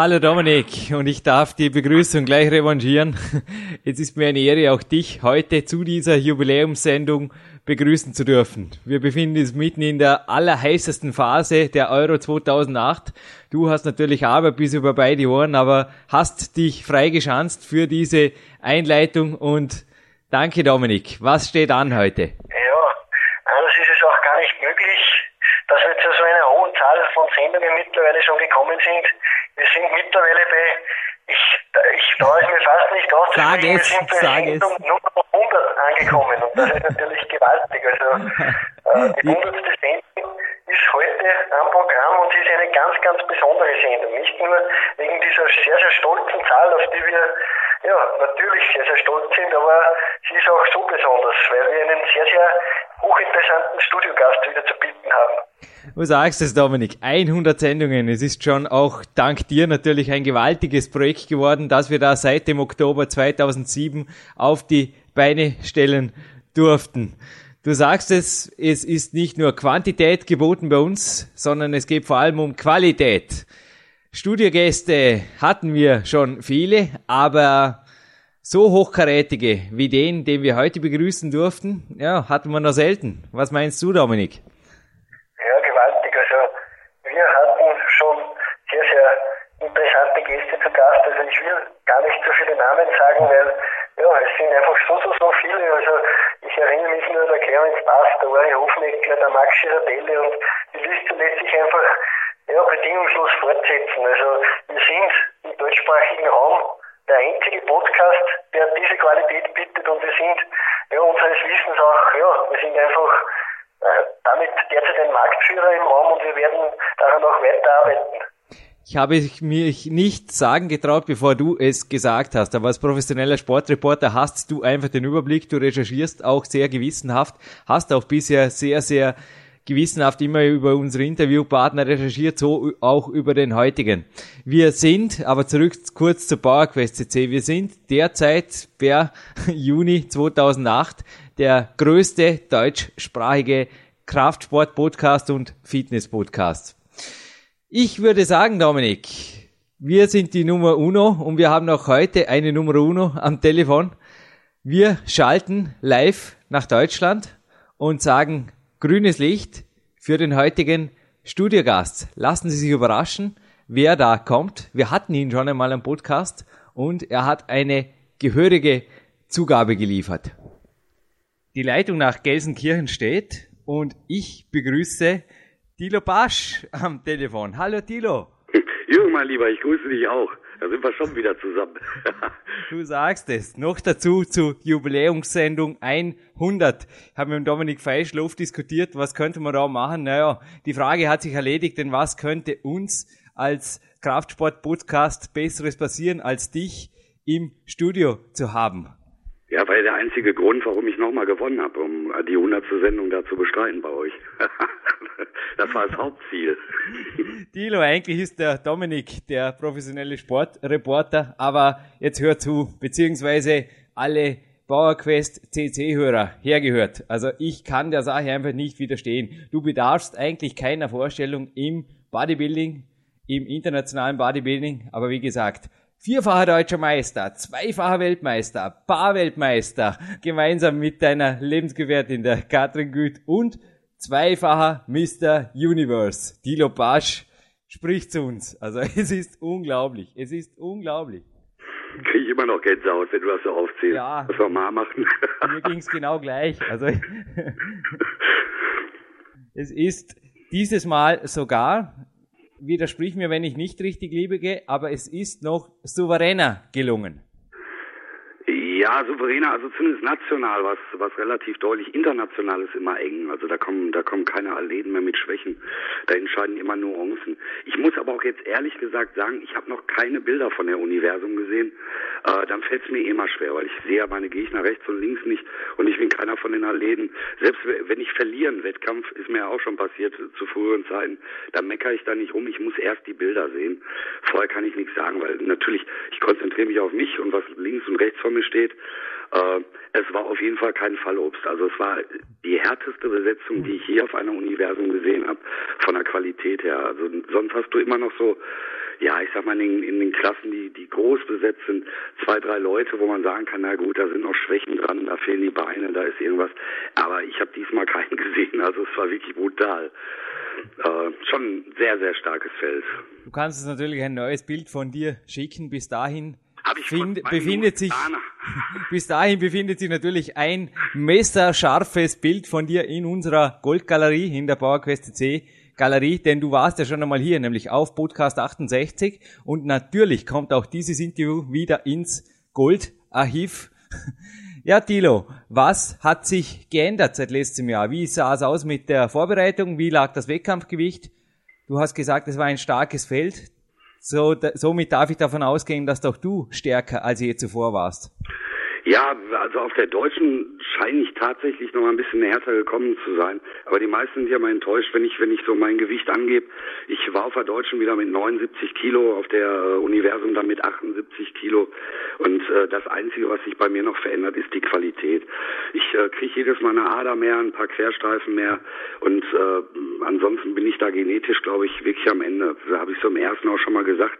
Hallo Dominik und ich darf die Begrüßung gleich revanchieren. Es ist mir eine Ehre, auch dich heute zu dieser Jubiläumssendung begrüßen zu dürfen. Wir befinden uns mitten in der allerheißesten Phase der Euro 2008. Du hast natürlich Arbeit bis über beide Ohren, aber hast dich freigeschanzt für diese Einleitung und danke Dominik. Was steht an heute? Ja, anders ist es auch gar nicht möglich, dass wir zu so einer hohen Zahl von Sendungen mittlerweile schon gekommen sind. Wir sind mittlerweile bei, ich, ich traue es mir fast nicht Sag auszusprechen, wir es, sind bei sag es. Sendung Nummer 100 angekommen und das ist natürlich gewaltig. Also äh, die 100. Sendung ist heute am Programm und sie ist eine ganz, ganz besondere Sendung. Nicht nur wegen dieser sehr, sehr stolzen Zahl, auf die wir ja, natürlich sehr, sehr stolz sind, aber sie ist auch so besonders, weil wir einen sehr, sehr hochinteressanten Studiogast wieder zu bieten haben. Du sagst es, Dominik. 100 Sendungen. Es ist schon auch dank dir natürlich ein gewaltiges Projekt geworden, das wir da seit dem Oktober 2007 auf die Beine stellen durften. Du sagst es, es ist nicht nur Quantität geboten bei uns, sondern es geht vor allem um Qualität. Studiogäste hatten wir schon viele, aber so hochkarätige wie den, den wir heute begrüßen durften, ja, hatten wir noch selten. Was meinst du, Dominik? Ja, gewaltig. Also wir hatten schon sehr, sehr interessante Gäste zu Gast. Also ich will gar nicht so viele Namen sagen, weil ja, es sind einfach so, so, so viele. Also ich erinnere mich nur an der Clarence Bass, der Uri Hofmeckler, der Max Girardelli und die Liste lässt sich einfach ja, bedingungslos fortsetzen. Also wir sind im deutschsprachigen Raum der einzige Podcast, der diese Qualität bietet und wir sind ja, unseres Wissens auch, ja, wir sind einfach äh, damit derzeit ein Marktführer im Raum und wir werden daran auch weiterarbeiten. Ich habe mich nicht sagen getraut, bevor du es gesagt hast. Aber als professioneller Sportreporter hast du einfach den Überblick, du recherchierst auch sehr gewissenhaft, hast auch bisher sehr, sehr gewissenhaft immer über unsere Interviewpartner recherchiert, so auch über den heutigen. Wir sind, aber zurück kurz zur PowerQuest CC, wir sind derzeit per Juni 2008 der größte deutschsprachige Kraftsport-Podcast und Fitness-Podcast. Ich würde sagen, Dominik, wir sind die Nummer Uno und wir haben auch heute eine Nummer Uno am Telefon. Wir schalten live nach Deutschland und sagen grünes Licht für den heutigen Studiogast. Lassen Sie sich überraschen, wer da kommt. Wir hatten ihn schon einmal am Podcast und er hat eine gehörige Zugabe geliefert. Die Leitung nach Gelsenkirchen steht und ich begrüße Tilo Basch am Telefon. Hallo Tilo. Jürgen, mein Lieber, ich grüße dich auch. Da sind wir schon wieder zusammen. Du sagst es. Noch dazu zur Jubiläumssendung 100. Ich habe mit Dominik Feischl oft diskutiert, was könnte man da machen? Naja, die Frage hat sich erledigt, denn was könnte uns als Kraftsport-Podcast Besseres passieren, als dich im Studio zu haben? Ja, ja der einzige Grund, warum ich nochmal gewonnen habe, um die 100. Sendung da zu bestreiten bei euch. das war das Hauptziel. Dilo, eigentlich ist der Dominik der professionelle Sportreporter, aber jetzt hör zu, beziehungsweise alle PowerQuest CC-Hörer hergehört. Also ich kann der Sache einfach nicht widerstehen. Du bedarfst eigentlich keiner Vorstellung im Bodybuilding, im internationalen Bodybuilding, aber wie gesagt, vierfacher deutscher Meister, zweifacher Weltmeister, Barweltmeister, gemeinsam mit deiner Lebensgefährtin, der Katrin Güth und zweifacher Mr. Universe, Dilo Basch, spricht zu uns. Also es ist unglaublich, es ist unglaublich. Kriege ich immer noch Gänsehaut, wenn du das so aufzählst. Ja. Was wir mal machen. Mir ging's genau gleich. Also es ist dieses Mal sogar, widersprich mir, wenn ich nicht richtig liege, aber es ist noch souveräner gelungen. Ja, souveräner, also zumindest national, was, was relativ deutlich international ist immer eng. Also da kommen, da kommen keine Athleten mehr mit Schwächen. Da entscheiden immer Nuancen. Ich muss aber auch jetzt ehrlich gesagt sagen, ich habe noch keine Bilder von der Universum gesehen. Äh, dann fällt es mir immer schwer, weil ich sehe meine Gegner rechts und links nicht und ich bin keiner von den Athleten. Selbst wenn ich verliere einen Wettkampf, ist mir ja auch schon passiert zu früheren Zeiten, dann meckere ich da nicht rum. Ich muss erst die Bilder sehen. Vorher kann ich nichts sagen, weil natürlich, ich konzentriere mich auf mich und was links und rechts von mir steht. Äh, es war auf jeden Fall kein Fallobst. Also es war die härteste Besetzung, die ich je auf einem Universum gesehen habe, von der Qualität her. Also sonst hast du immer noch so, ja, ich sag mal, in, in den Klassen, die, die groß besetzt sind, zwei, drei Leute, wo man sagen kann, na gut, da sind noch Schwächen dran, da fehlen die Beine, da ist irgendwas. Aber ich habe diesmal keinen gesehen. Also es war wirklich brutal. Äh, schon ein sehr, sehr starkes Feld. Du kannst uns natürlich ein neues Bild von dir schicken. Bis dahin Find, befindet sich, bis dahin befindet sich natürlich ein messerscharfes Bild von dir in unserer Goldgalerie, in der PowerQuest C Galerie, denn du warst ja schon einmal hier, nämlich auf Podcast 68 und natürlich kommt auch dieses Interview wieder ins Goldarchiv. Ja, Tilo, was hat sich geändert seit letztem Jahr? Wie sah es aus mit der Vorbereitung? Wie lag das Wettkampfgewicht? Du hast gesagt, es war ein starkes Feld. So, da, somit darf ich davon ausgehen, dass doch du stärker als je zuvor warst. Ja, also auf der deutschen scheine ich tatsächlich noch mal ein bisschen härter gekommen zu sein. Aber die meisten sind ja mal enttäuscht, wenn ich, wenn ich so mein Gewicht angebe. Ich war auf der deutschen wieder mit 79 Kilo, auf der äh, Universum dann mit 78 Kilo. Und äh, das Einzige, was sich bei mir noch verändert, ist die Qualität. Ich äh, kriege jedes Mal eine Ader mehr, ein paar Querstreifen mehr. Und äh, ansonsten bin ich da genetisch, glaube ich, wirklich am Ende. Da habe ich so im ersten auch schon mal gesagt.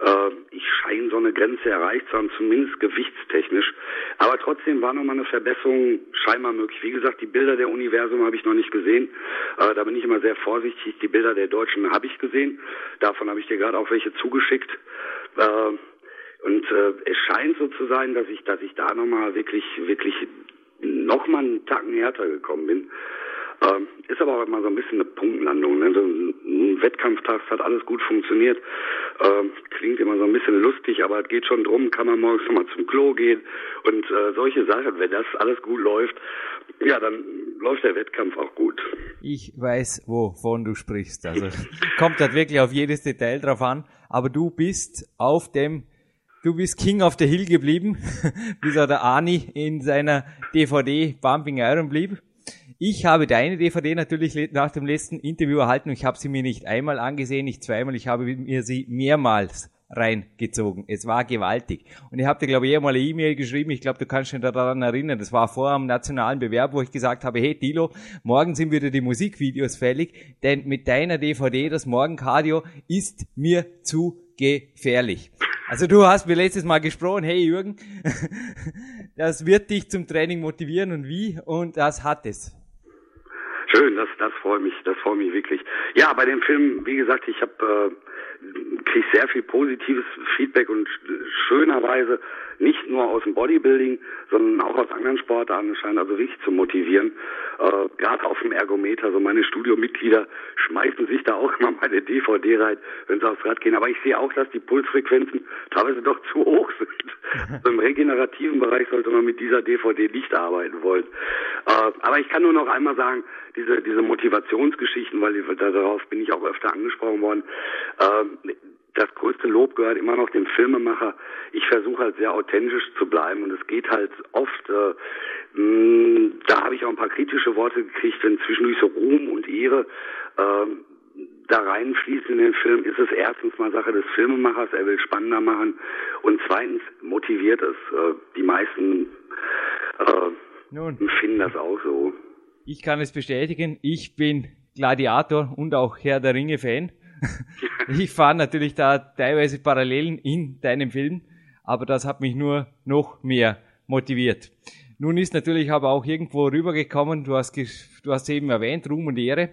Äh, ich scheine so eine Grenze erreicht zu haben, zumindest gewichtstechnisch. Aber trotzdem war nochmal eine Verbesserung scheinbar möglich. Wie gesagt, die Bilder der Universum habe ich noch nicht gesehen. Äh, da bin ich immer sehr vorsichtig. Die Bilder der Deutschen habe ich gesehen. Davon habe ich dir gerade auch welche zugeschickt. Äh, und äh, es scheint so zu sein, dass ich, dass ich da nochmal wirklich, wirklich nochmal einen Tacken härter gekommen bin. Ähm, ist aber auch immer so ein bisschen eine Punktlandung. Ne? So ein Wettkampftag hat alles gut funktioniert. Ähm, klingt immer so ein bisschen lustig, aber es geht schon drum, kann man morgens nochmal zum Klo gehen und äh, solche Sachen. Wenn das alles gut läuft, ja, dann läuft der Wettkampf auch gut. Ich weiß, wovon du sprichst. Also kommt halt wirklich auf jedes Detail drauf an. Aber du bist auf dem Du bist King of the Hill geblieben, bis auch der Ani in seiner DVD Bumping Iron blieb. Ich habe deine DVD natürlich nach dem letzten Interview erhalten und ich habe sie mir nicht einmal angesehen, nicht zweimal, ich habe mir sie mehrmals reingezogen. Es war gewaltig. Und ich habe dir, glaube ich, mal eine E-Mail geschrieben, ich glaube, du kannst dich daran erinnern, das war vor einem nationalen Bewerb, wo ich gesagt habe, hey Dilo, morgen sind wieder die Musikvideos fällig, denn mit deiner DVD, das Morgencardio, ist mir zu gefährlich. Also du hast mir letztes Mal gesprochen, hey Jürgen, das wird dich zum Training motivieren und wie? Und das hat es. Schön, das, das freut mich, das freut mich wirklich. Ja, bei dem Film, wie gesagt, ich habe äh, kriege sehr viel positives Feedback und schönerweise nicht nur aus dem Bodybuilding, sondern auch aus anderen Sportarten scheint also wirklich zu motivieren. Äh, Gerade auf dem Ergometer, so meine Studiomitglieder schmeißen sich da auch immer meine DVD rein, wenn sie aufs Rad gehen. Aber ich sehe auch, dass die Pulsfrequenzen teilweise doch zu hoch sind. Im regenerativen Bereich sollte man mit dieser DVD nicht arbeiten wollen. Äh, aber ich kann nur noch einmal sagen, diese, diese Motivationsgeschichten, weil darauf bin ich auch öfter angesprochen worden, äh, Lob gehört immer noch dem Filmemacher. Ich versuche halt sehr authentisch zu bleiben und es geht halt oft, äh, mh, da habe ich auch ein paar kritische Worte gekriegt, wenn zwischendurch so Ruhm und Ehre äh, da reinfließt in den Film, ist es erstens mal Sache des Filmemachers, er will spannender machen und zweitens motiviert es. Äh, die meisten äh, finden das auch so. Ich kann es bestätigen, ich bin Gladiator und auch Herr der Ringe Fan. ich fahre natürlich da teilweise Parallelen in deinem Film, aber das hat mich nur noch mehr motiviert. Nun ist natürlich aber auch irgendwo rübergekommen, du hast, du hast eben erwähnt, Ruhm und Ehre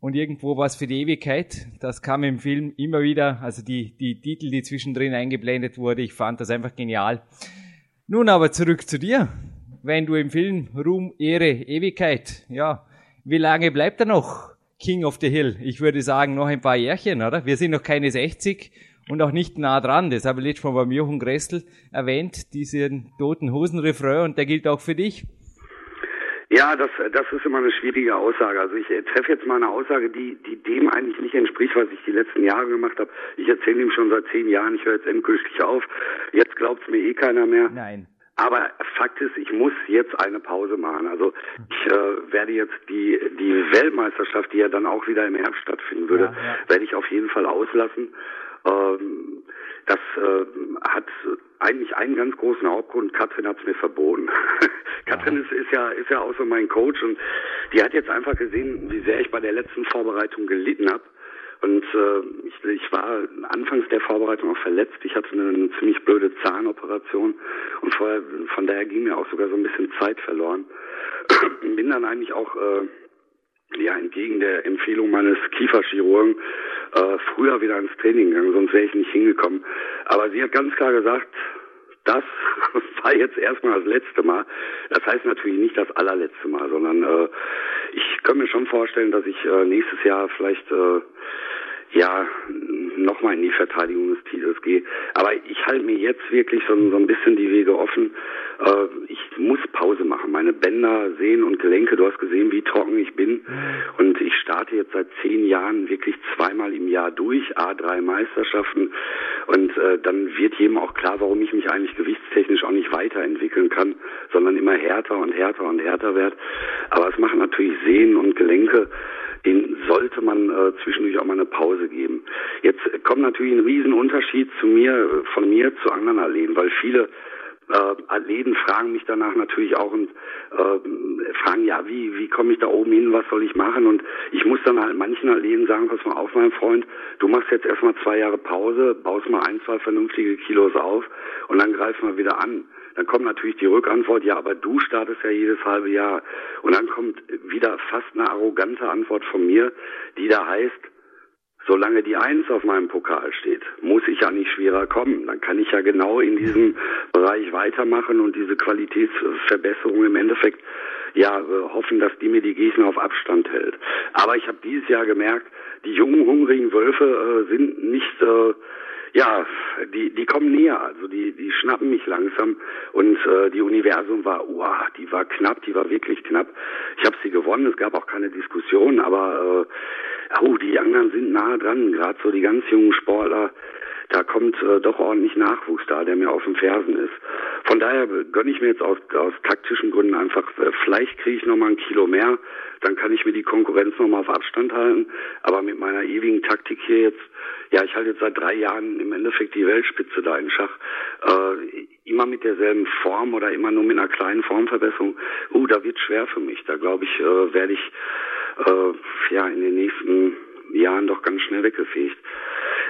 und irgendwo was für die Ewigkeit. Das kam im Film immer wieder, also die, die Titel, die zwischendrin eingeblendet wurde, ich fand das einfach genial. Nun aber zurück zu dir. Wenn du im Film Ruhm, Ehre, Ewigkeit, ja, wie lange bleibt er noch? King of the Hill. Ich würde sagen, noch ein paar Jährchen, oder? Wir sind noch keine 60 und auch nicht nah dran. Das habe ich letztes Mal beim Jochen Gressel erwähnt, diesen toten Hosen-Refrain und der gilt auch für dich. Ja, das, das ist immer eine schwierige Aussage. Also ich treffe jetzt mal eine Aussage, die, die dem eigentlich nicht entspricht, was ich die letzten Jahre gemacht habe. Ich erzähle ihm schon seit zehn Jahren, ich höre jetzt endgültig auf. Jetzt glaubt es mir eh keiner mehr. Nein. Aber Fakt ist, ich muss jetzt eine Pause machen. Also ich äh, werde jetzt die die Weltmeisterschaft, die ja dann auch wieder im Herbst stattfinden würde, ja, ja. werde ich auf jeden Fall auslassen. Ähm, das äh, hat eigentlich einen ganz großen Hauptgrund. Katrin hat es mir verboten. Katrin ist, ist ja ist ja auch so mein Coach und die hat jetzt einfach gesehen, wie sehr ich bei der letzten Vorbereitung gelitten habe. Und äh, ich, ich war anfangs der Vorbereitung auch verletzt. Ich hatte eine, eine ziemlich blöde Zahnoperation und vorher, von daher ging mir auch sogar so ein bisschen Zeit verloren. Bin dann eigentlich auch äh, ja entgegen der Empfehlung meines Kieferchirurgen äh, früher wieder ins Training gegangen, sonst wäre ich nicht hingekommen. Aber sie hat ganz klar gesagt, das war jetzt erstmal das letzte Mal. Das heißt natürlich nicht das allerletzte Mal, sondern äh, ich kann mir schon vorstellen, dass ich äh, nächstes Jahr vielleicht äh, ja nochmal in die Verteidigung des Titels gehe. Aber ich halte mir jetzt wirklich so, so ein bisschen die Wege offen. Äh, ich muss Pause machen. Meine Bänder, Sehnen und Gelenke, du hast gesehen, wie trocken ich bin. Und ich starte jetzt seit zehn Jahren wirklich zweimal im Jahr durch, A3 Meisterschaften. Und äh, dann wird jedem auch klar, warum ich mich eigentlich gewichtstechnisch auch nicht weiterentwickeln kann, sondern immer härter und härter und härter werde. Aber es machen natürlich Sehnen und Gelenke den sollte man äh, zwischendurch auch mal eine Pause geben. Jetzt kommt natürlich ein Riesenunterschied zu mir, äh, von mir zu anderen Athleten, weil viele äh, Athleten fragen mich danach natürlich auch und äh, fragen, ja, wie, wie komme ich da oben hin, was soll ich machen? Und ich muss dann halt manchen Athleten sagen, pass mal auf, mein Freund, du machst jetzt erstmal zwei Jahre Pause, baust mal ein, zwei vernünftige Kilos auf und dann greifen wir wieder an. Dann kommt natürlich die Rückantwort, ja, aber du startest ja jedes halbe Jahr. Und dann kommt wieder fast eine arrogante Antwort von mir, die da heißt, solange die Eins auf meinem Pokal steht, muss ich ja nicht schwerer kommen. Dann kann ich ja genau in diesem Bereich weitermachen und diese Qualitätsverbesserung im Endeffekt ja hoffen, dass die mir die Gegner auf Abstand hält. Aber ich habe dieses Jahr gemerkt, die jungen hungrigen Wölfe äh, sind nicht äh, ja, die, die kommen näher, also die, die schnappen mich langsam und äh, die Universum war, wow, die war knapp, die war wirklich knapp. Ich habe sie gewonnen, es gab auch keine Diskussion, aber äh, oh, die anderen sind nahe dran, gerade so die ganz jungen Sportler, da kommt äh, doch ordentlich Nachwuchs da, der mir auf den Fersen ist. Von daher gönne ich mir jetzt aus, aus taktischen Gründen einfach, äh, vielleicht kriege ich nochmal ein Kilo mehr, dann kann ich mir die Konkurrenz nochmal auf Abstand halten. Aber mit meiner ewigen Taktik hier jetzt, ja, ich halte jetzt seit drei Jahren im Endeffekt die Weltspitze da in Schach. Äh, immer mit derselben Form oder immer nur mit einer kleinen Formverbesserung. Uh, da wird schwer für mich. Da glaube ich, äh, werde ich äh, ja in den nächsten Jahren doch ganz schnell weggefegt.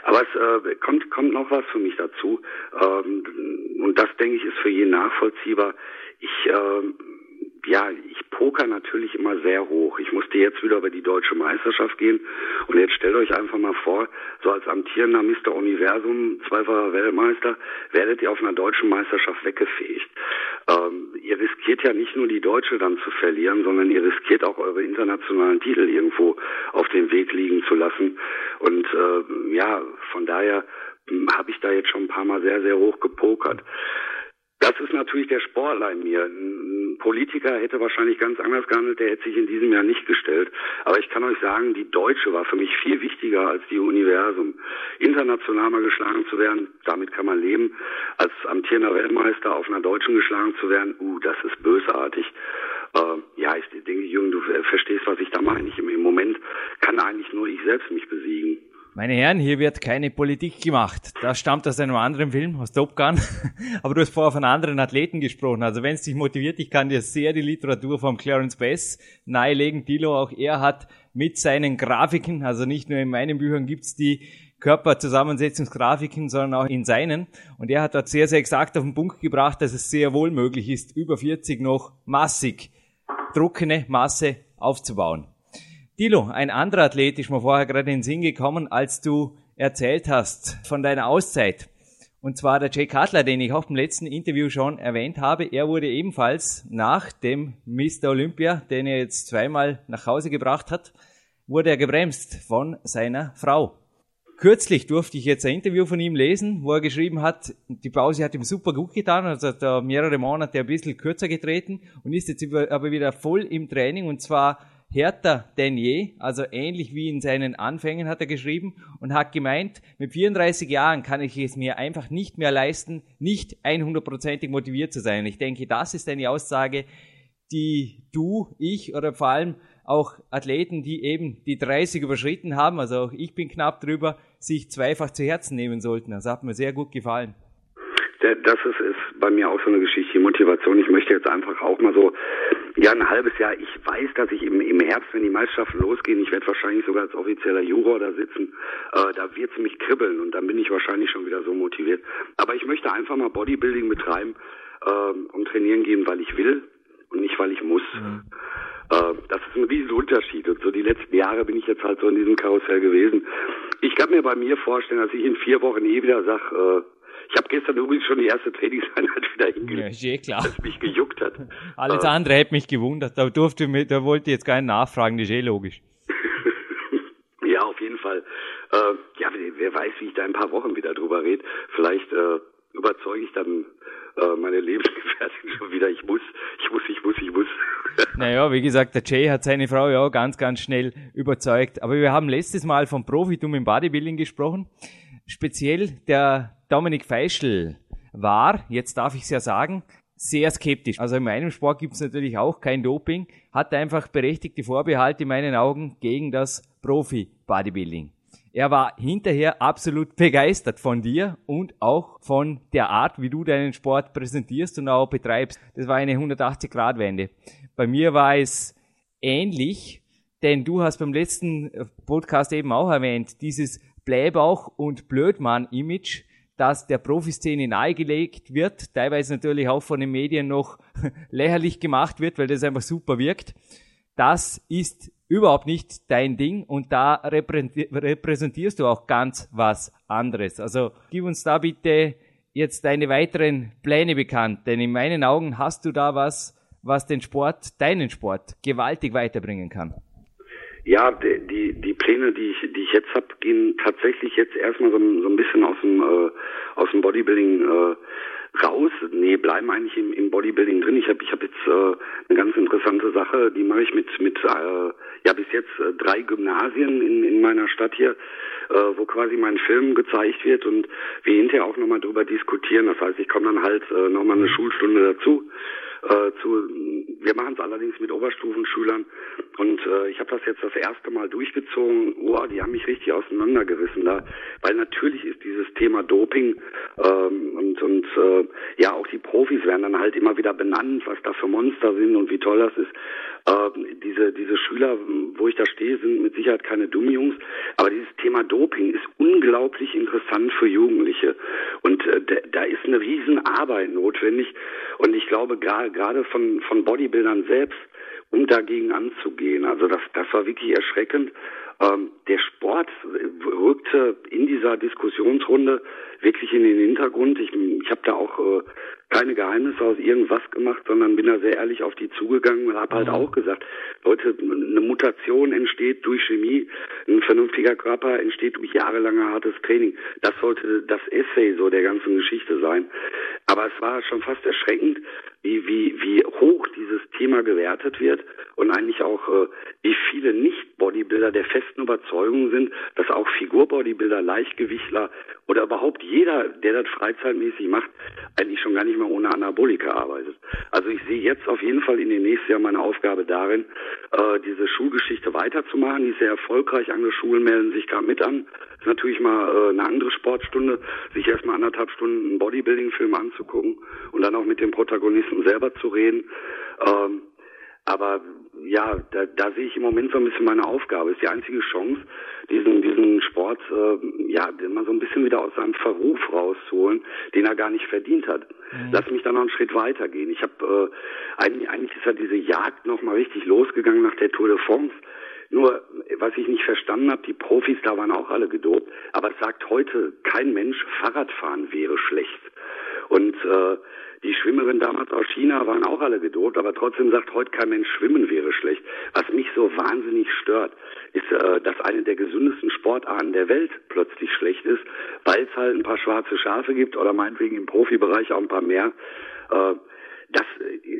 Aber es äh, kommt, kommt noch was für mich dazu. Ähm, und das, denke ich, ist für jeden nachvollziehbar. Ich äh, ja, ich poker natürlich immer sehr hoch. Ich musste jetzt wieder über die deutsche Meisterschaft gehen und jetzt stellt euch einfach mal vor, so als amtierender Mr. Universum, zweifacher Weltmeister, werdet ihr auf einer deutschen Meisterschaft weggefegt. Ähm, ihr riskiert ja nicht nur die deutsche dann zu verlieren, sondern ihr riskiert auch eure internationalen Titel irgendwo auf dem Weg liegen zu lassen. Und äh, ja, von daher hm, habe ich da jetzt schon ein paar Mal sehr, sehr hoch gepokert. Das ist natürlich der Sportler in mir. Politiker hätte wahrscheinlich ganz anders gehandelt, der hätte sich in diesem Jahr nicht gestellt. Aber ich kann euch sagen, die Deutsche war für mich viel wichtiger als die Universum. International mal geschlagen zu werden, damit kann man leben. Als amtierender Weltmeister auf einer Deutschen geschlagen zu werden, uh, das ist bösartig. Äh, ja, ich denke, Jürgen, du verstehst, was ich da meine. Ich, Im Moment kann eigentlich nur ich selbst mich besiegen. Meine Herren, hier wird keine Politik gemacht. Das stammt aus einem anderen Film, aus Top Gun. Aber du hast vorher von anderen Athleten gesprochen. Also wenn es dich motiviert, ich kann dir sehr die Literatur vom Clarence Bass nahelegen. Dilo, auch er hat mit seinen Grafiken, also nicht nur in meinen Büchern gibt's die Körperzusammensetzungsgrafiken, sondern auch in seinen. Und er hat dort sehr, sehr exakt auf den Punkt gebracht, dass es sehr wohl möglich ist, über 40 noch massig druckene Masse aufzubauen. Dilo, ein anderer Athlet ist mir vorher gerade in den Sinn gekommen, als du erzählt hast von deiner Auszeit. Und zwar der Jay Cutler, den ich auch im letzten Interview schon erwähnt habe. Er wurde ebenfalls nach dem Mr. Olympia, den er jetzt zweimal nach Hause gebracht hat, wurde er gebremst von seiner Frau. Kürzlich durfte ich jetzt ein Interview von ihm lesen, wo er geschrieben hat, die Pause hat ihm super gut getan, also hat er mehrere Monate ein bisschen kürzer getreten und ist jetzt aber wieder voll im Training und zwar härter denn je, also ähnlich wie in seinen Anfängen hat er geschrieben und hat gemeint, mit 34 Jahren kann ich es mir einfach nicht mehr leisten, nicht 100%ig motiviert zu sein. Ich denke, das ist eine Aussage, die du, ich oder vor allem auch Athleten, die eben die 30 überschritten haben, also auch ich bin knapp drüber, sich zweifach zu Herzen nehmen sollten. Das hat mir sehr gut gefallen. Das ist, ist bei mir auch so eine Geschichte, die Motivation. Ich möchte jetzt einfach auch mal so, ja, ein halbes Jahr. Ich weiß, dass ich im, im Herbst, wenn die Meisterschaften losgehen, ich werde wahrscheinlich sogar als offizieller Juror da sitzen, äh, da wird es mich kribbeln und dann bin ich wahrscheinlich schon wieder so motiviert. Aber ich möchte einfach mal Bodybuilding betreiben äh, und trainieren gehen, weil ich will und nicht, weil ich muss. Mhm. Äh, das ist ein riesen Unterschied. Und so die letzten Jahre bin ich jetzt halt so in diesem Karussell gewesen. Ich kann mir bei mir vorstellen, dass ich in vier Wochen eh wieder sage, äh, ich habe gestern übrigens schon die erste Trainingseinheit wieder hingelegt, ja, eh klar. dass mich gejuckt hat. Alles äh, andere hätte mich gewundert. Da durfte, da wollte ich jetzt keinen nachfragen, das ist eh logisch. ja, auf jeden Fall. Äh, ja, wer weiß, wie ich da ein paar Wochen wieder drüber rede. Vielleicht äh, überzeuge ich dann äh, meine Lebensgefährtin schon wieder, ich muss, ich muss, ich muss, ich muss. naja, wie gesagt, der Jay hat seine Frau ja auch ganz, ganz schnell überzeugt. Aber wir haben letztes Mal vom Profitum im Bodybuilding gesprochen. Speziell der Dominik Feischl war, jetzt darf ich es ja sagen, sehr skeptisch. Also in meinem Sport gibt es natürlich auch kein Doping, hat einfach berechtigte Vorbehalte in meinen Augen gegen das Profi-Bodybuilding. Er war hinterher absolut begeistert von dir und auch von der Art, wie du deinen Sport präsentierst und auch betreibst. Das war eine 180-Grad-Wende. Bei mir war es ähnlich, denn du hast beim letzten Podcast eben auch erwähnt, dieses Blähbauch- und Blödmann-Image, das der Profiszene nahegelegt wird, teilweise natürlich auch von den Medien noch lächerlich gemacht wird, weil das einfach super wirkt. Das ist überhaupt nicht dein Ding und da repräsentierst du auch ganz was anderes. Also gib uns da bitte jetzt deine weiteren Pläne bekannt, denn in meinen Augen hast du da was, was den Sport, deinen Sport, gewaltig weiterbringen kann. Ja, die, die Pläne, die ich, die ich jetzt habe, gehen tatsächlich jetzt erstmal so, so ein bisschen aus dem, äh, aus dem Bodybuilding äh, raus. Nee, bleiben eigentlich im, im Bodybuilding drin. Ich habe ich hab jetzt äh, eine ganz interessante Sache, die mache ich mit, mit äh, ja bis jetzt äh, drei Gymnasien in, in meiner Stadt hier, äh, wo quasi mein Film gezeigt wird und wir hinterher auch nochmal drüber diskutieren. Das heißt, ich komme dann halt äh, nochmal eine Schulstunde dazu äh, zu, wir machen es allerdings mit Oberstufenschülern äh, ich habe das jetzt das erste Mal durchgezogen. Oh, die haben mich richtig auseinandergerissen da, weil natürlich ist dieses Thema Doping ähm, und und äh, ja auch die Profis werden dann halt immer wieder benannt, was da für Monster sind und wie toll das ist. Äh, diese diese Schüler, wo ich da stehe, sind mit Sicherheit keine dummen Jungs, aber dieses Thema Doping ist unglaublich interessant für Jugendliche und äh, da ist eine riesen Arbeit notwendig und ich glaube gerade gerade von, von Bodybuildern selbst, um dagegen anzugehen. Also das, das war wirklich erschreckend. Ähm, der Sport rückte in dieser Diskussionsrunde wirklich in den Hintergrund. Ich, ich habe da auch äh, keine Geheimnisse aus irgendwas gemacht, sondern bin da sehr ehrlich auf die zugegangen und habe halt mhm. auch gesagt, Leute, eine Mutation entsteht durch Chemie, ein vernünftiger Körper entsteht durch jahrelange hartes Training. Das sollte das Essay so der ganzen Geschichte sein. Aber es war schon fast erschreckend, wie, wie, wie hoch dieses Thema gewertet wird und eigentlich auch, äh, wie viele Nicht-Bodybuilder der festen Überzeugung sind, dass auch Figur-Bodybuilder, Leichtgewichtler oder überhaupt jeder, der das freizeitmäßig macht, eigentlich schon gar nicht mehr ohne Anabolika arbeitet. Also ich sehe jetzt auf jeden Fall in den nächsten Jahren meine Aufgabe darin, äh, diese Schulgeschichte weiterzumachen. Die ist sehr erfolgreich. Andere Schulen melden sich gerade mit an. Ist natürlich mal äh, eine andere Sportstunde, sich erstmal anderthalb Stunden einen Bodybuilding-Film anzugucken und dann auch mit dem Protagonisten selber zu reden. Ähm, aber ja, da, da sehe ich im Moment so ein bisschen meine Aufgabe. Ist die einzige Chance, diesen diesen Sport äh, ja mal so ein bisschen wieder aus seinem Verruf rauszuholen, den er gar nicht verdient hat. Mhm. Lass mich da noch einen Schritt weitergehen. Ich habe äh, eigentlich eigentlich ist ja diese Jagd noch mal richtig losgegangen nach der Tour de France. Nur, was ich nicht verstanden habe, die Profis da waren auch alle gedopt, aber es sagt heute kein Mensch, Fahrradfahren wäre schlecht. Und äh, Die Schwimmerinnen damals aus China waren auch alle gedopt, aber trotzdem sagt heute kein Mensch, Schwimmen wäre schlecht. Was mich so wahnsinnig stört, ist, äh, dass eine der gesündesten Sportarten der Welt plötzlich schlecht ist, weil es halt ein paar schwarze Schafe gibt oder meinetwegen im Profibereich auch ein paar mehr. Äh,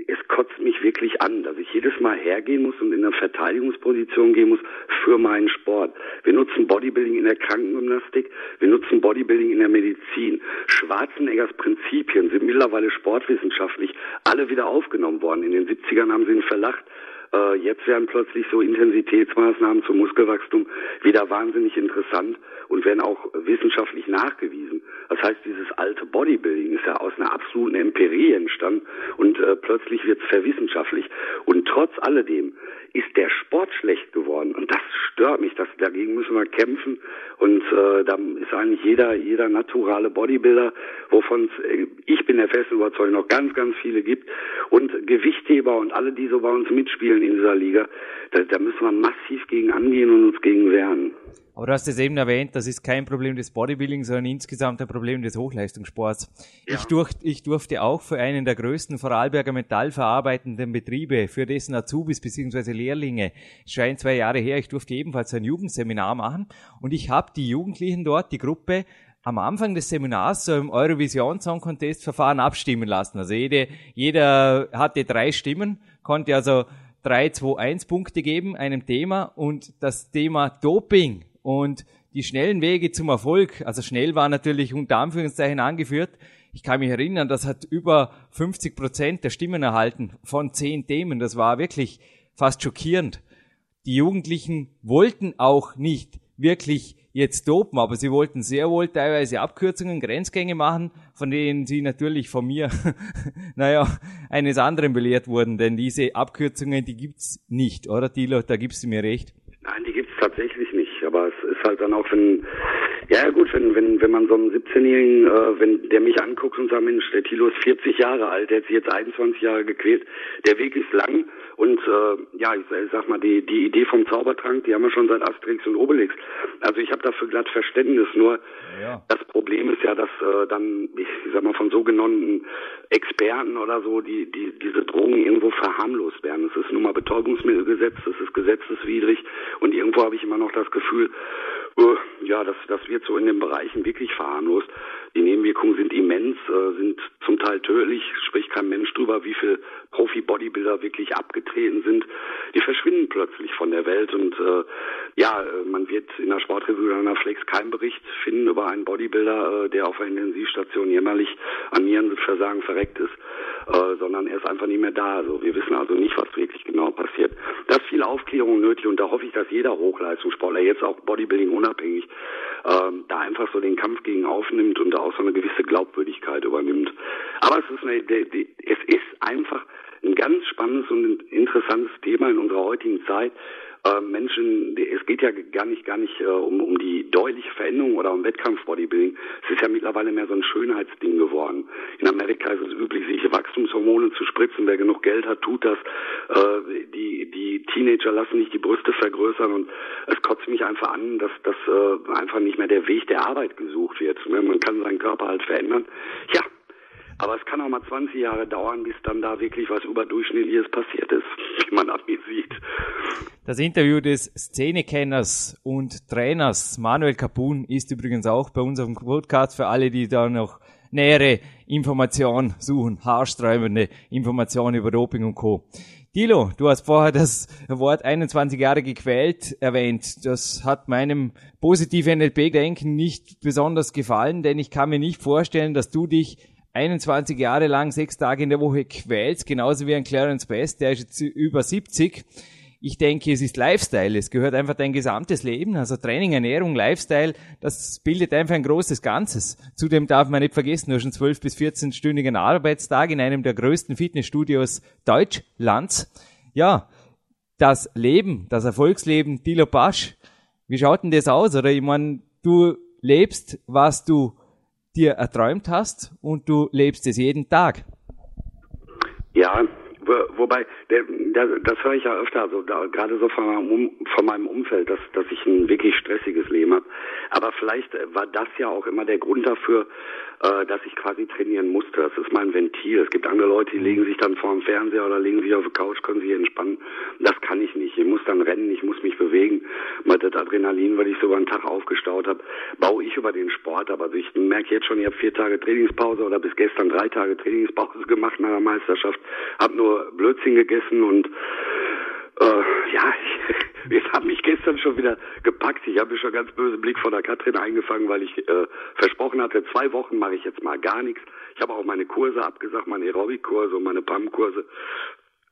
es kotzt mich wirklich an, dass ich jedes Mal hergehen muss und in eine Verteidigungsposition gehen muss für meinen Sport. Wir nutzen Bodybuilding in der Krankengymnastik, wir nutzen Bodybuilding in der Medizin. Schwarzeneggers Prinzipien sind mittlerweile sportwissenschaftlich alle wieder aufgenommen worden. In den 70ern haben sie ihn verlacht. Äh, jetzt werden plötzlich so Intensitätsmaßnahmen zum Muskelwachstum wieder wahnsinnig interessant und werden auch wissenschaftlich nachgewiesen. Das heißt, dieses alte Bodybuilding ist ja aus einer absoluten Empirie entstanden und äh, plötzlich wird es verwissenschaftlich. Und trotz alledem ist der Sport schlecht geworden und das stört mich. Das, dagegen müssen wir kämpfen und äh, da ist eigentlich jeder jeder naturale Bodybuilder, wovon äh, ich bin der festen Überzeugung noch ganz ganz viele gibt und Gewichtheber und alle, die so bei uns mitspielen in dieser Liga, da, da müssen wir massiv gegen angehen und uns gegen wehren. Aber du hast es eben erwähnt, das ist kein Problem des Bodybuilding, sondern insgesamt ein Problem des Hochleistungssports. Ja. Ich, durch, ich durfte auch für einen der größten Vorarlberger metallverarbeitenden Betriebe, für dessen Azubis bzw. Lehrlinge, es scheint zwei Jahre her, ich durfte ebenfalls ein Jugendseminar machen und ich habe die Jugendlichen dort, die Gruppe, am Anfang des Seminars so im Eurovision Song Contest Verfahren abstimmen lassen. Also jede, jeder hatte drei Stimmen, konnte also drei, zwei, eins Punkte geben einem Thema und das Thema Doping und die schnellen Wege zum Erfolg, also schnell war natürlich unter Anführungszeichen angeführt. Ich kann mich erinnern, das hat über 50 Prozent der Stimmen erhalten von zehn Themen. Das war wirklich fast schockierend. Die Jugendlichen wollten auch nicht wirklich jetzt dopen, aber sie wollten sehr wohl teilweise Abkürzungen, Grenzgänge machen, von denen sie natürlich von mir, naja, eines anderen belehrt wurden, denn diese Abkürzungen, die gibt's nicht, oder Thilo? Da gibst du mir recht. Nein, die gibt's tatsächlich nicht aber es ist halt dann auch, wenn, ja gut, wenn, wenn, wenn man so einen 17-Jährigen, äh, wenn der mich anguckt und sagt, Mensch, der Tilo ist 40 Jahre alt, der hat sich jetzt 21 Jahre gequält, der Weg ist lang und äh, ja, ich, ich sag mal, die, die Idee vom Zaubertrank, die haben wir schon seit Asterix und Obelix. Also ich habe dafür glatt Verständnis, nur ja. das Problem ist ja, dass äh, dann, ich sag mal, von sogenannten Experten oder so, die, die diese Drogen irgendwo verharmlost werden. Es ist nun mal Betäubungsmittelgesetz, es ist gesetzeswidrig und irgendwo habe ich immer noch das Gefühl, uh, ja, das, das wird so in den Bereichen wirklich verharmlost. Die Nebenwirkungen sind immens, äh, sind zum Teil tödlich, spricht kein Mensch drüber, wie viel Profi-Bodybuilder wirklich abgetreten sind. Die verschwinden plötzlich von der Welt und äh, ja, äh, man wird in der Sportrevue oder in der Flex keinen Bericht finden über einen Bodybuilder, äh, der auf einer Intensivstation jämmerlich an Nierenversagen verreckt ist, äh, sondern er ist einfach nicht mehr da. Also wir wissen also nicht, was wirklich genau passiert. Da ist viel Aufklärung nötig und da hoffe ich, dass jeder Hochleistungssportler, jetzt auch Bodybuilding unabhängig, ähm, da einfach so den Kampf gegen aufnimmt und da auch so eine gewisse Glaubwürdigkeit übernimmt. Aber es ist, eine, es ist einfach ein ganz spannendes und interessantes Thema in unserer heutigen Zeit. Äh, Menschen, es geht ja gar nicht, gar nicht äh, um, um die deutliche Veränderung oder um Wettkampf-Bodybuilding. Es ist ja mittlerweile mehr so ein Schönheitsding geworden. In Amerika ist es üblich, sich Wachstumshormone zu spritzen. Wer genug Geld hat, tut das. Äh, die, die Teenager lassen nicht die Brüste vergrößern und es kotzt mich einfach an, dass das äh, einfach nicht mehr der Weg der Arbeit gesucht wird. Man kann seinen Körper halt verändern. Ja, aber es kann auch mal 20 Jahre dauern, bis dann da wirklich was Überdurchschnittliches passiert ist, wie man an mir sieht. Das Interview des Szenekenners und Trainers Manuel Capun ist übrigens auch bei unserem Podcast für alle, die da noch nähere Informationen suchen, haarsträubende Informationen über Doping und Co. Dilo, du hast vorher das Wort 21 Jahre gequält erwähnt. Das hat meinem positiven NLP-Denken nicht besonders gefallen, denn ich kann mir nicht vorstellen, dass du dich 21 Jahre lang, sechs Tage in der Woche quälst, genauso wie ein Clarence Best, der ist jetzt über 70. Ich denke, es ist Lifestyle. Es gehört einfach dein gesamtes Leben. Also Training, Ernährung, Lifestyle, das bildet einfach ein großes Ganzes. Zudem darf man nicht vergessen, du hast einen 12 bis 14-stündigen Arbeitstag in einem der größten Fitnessstudios Deutschlands. Ja, das Leben, das Erfolgsleben, Dilo Pasch. Wie schaut denn das aus? Oder ich meine, du lebst, was du dir erträumt hast und du lebst es jeden Tag. Ja, wo, wobei das höre ich ja öfter, also da, gerade so von von meinem Umfeld, dass, dass ich ein wirklich stressiges Leben habe. Aber vielleicht war das ja auch immer der Grund dafür, äh, dass ich quasi trainieren musste. Das ist mein Ventil. Es gibt andere Leute, die legen sich dann vor dem Fernseher oder legen sich auf die Couch, können sich entspannen. Das kann ich nicht. Ich muss dann rennen, ich muss mich bewegen. Mal das Adrenalin, weil ich so über einen Tag aufgestaut habe, baue ich über den Sport. Aber ich merke jetzt schon, ich habe vier Tage Trainingspause oder bis gestern drei Tage Trainingspause gemacht nach der Meisterschaft, habe nur Blödsinn gegessen und äh, ja, ich, jetzt hat mich gestern schon wieder gepackt. Ich habe schon ganz böse Blick von der Katrin eingefangen, weil ich äh, versprochen hatte, zwei Wochen mache ich jetzt mal gar nichts. Ich habe auch meine Kurse abgesagt, meine Aerobic-Kurse und meine PAM-Kurse.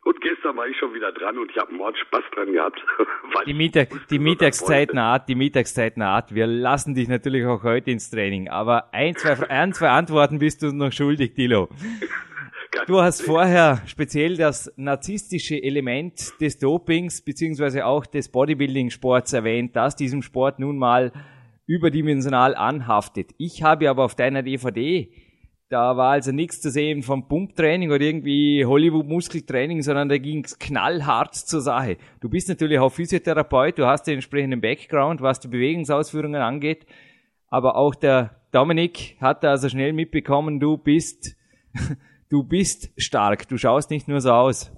Und gestern war ich schon wieder dran und ich habe Mord Spaß dran gehabt. die, Mittag, die Mittagszeit naht, die Mittagszeit naht. Wir lassen dich natürlich auch heute ins Training. Aber ein, zwei, ein, zwei Antworten bist du noch schuldig, Dilo. Du hast vorher speziell das narzisstische Element des Dopings beziehungsweise auch des Bodybuilding-Sports erwähnt, das diesem Sport nun mal überdimensional anhaftet. Ich habe aber auf deiner DVD, da war also nichts zu sehen vom Pumptraining oder irgendwie Hollywood-Muskeltraining, sondern da ging es knallhart zur Sache. Du bist natürlich auch Physiotherapeut, du hast den entsprechenden Background, was die Bewegungsausführungen angeht, aber auch der Dominik hat also schnell mitbekommen, du bist du bist stark, du schaust nicht nur so aus.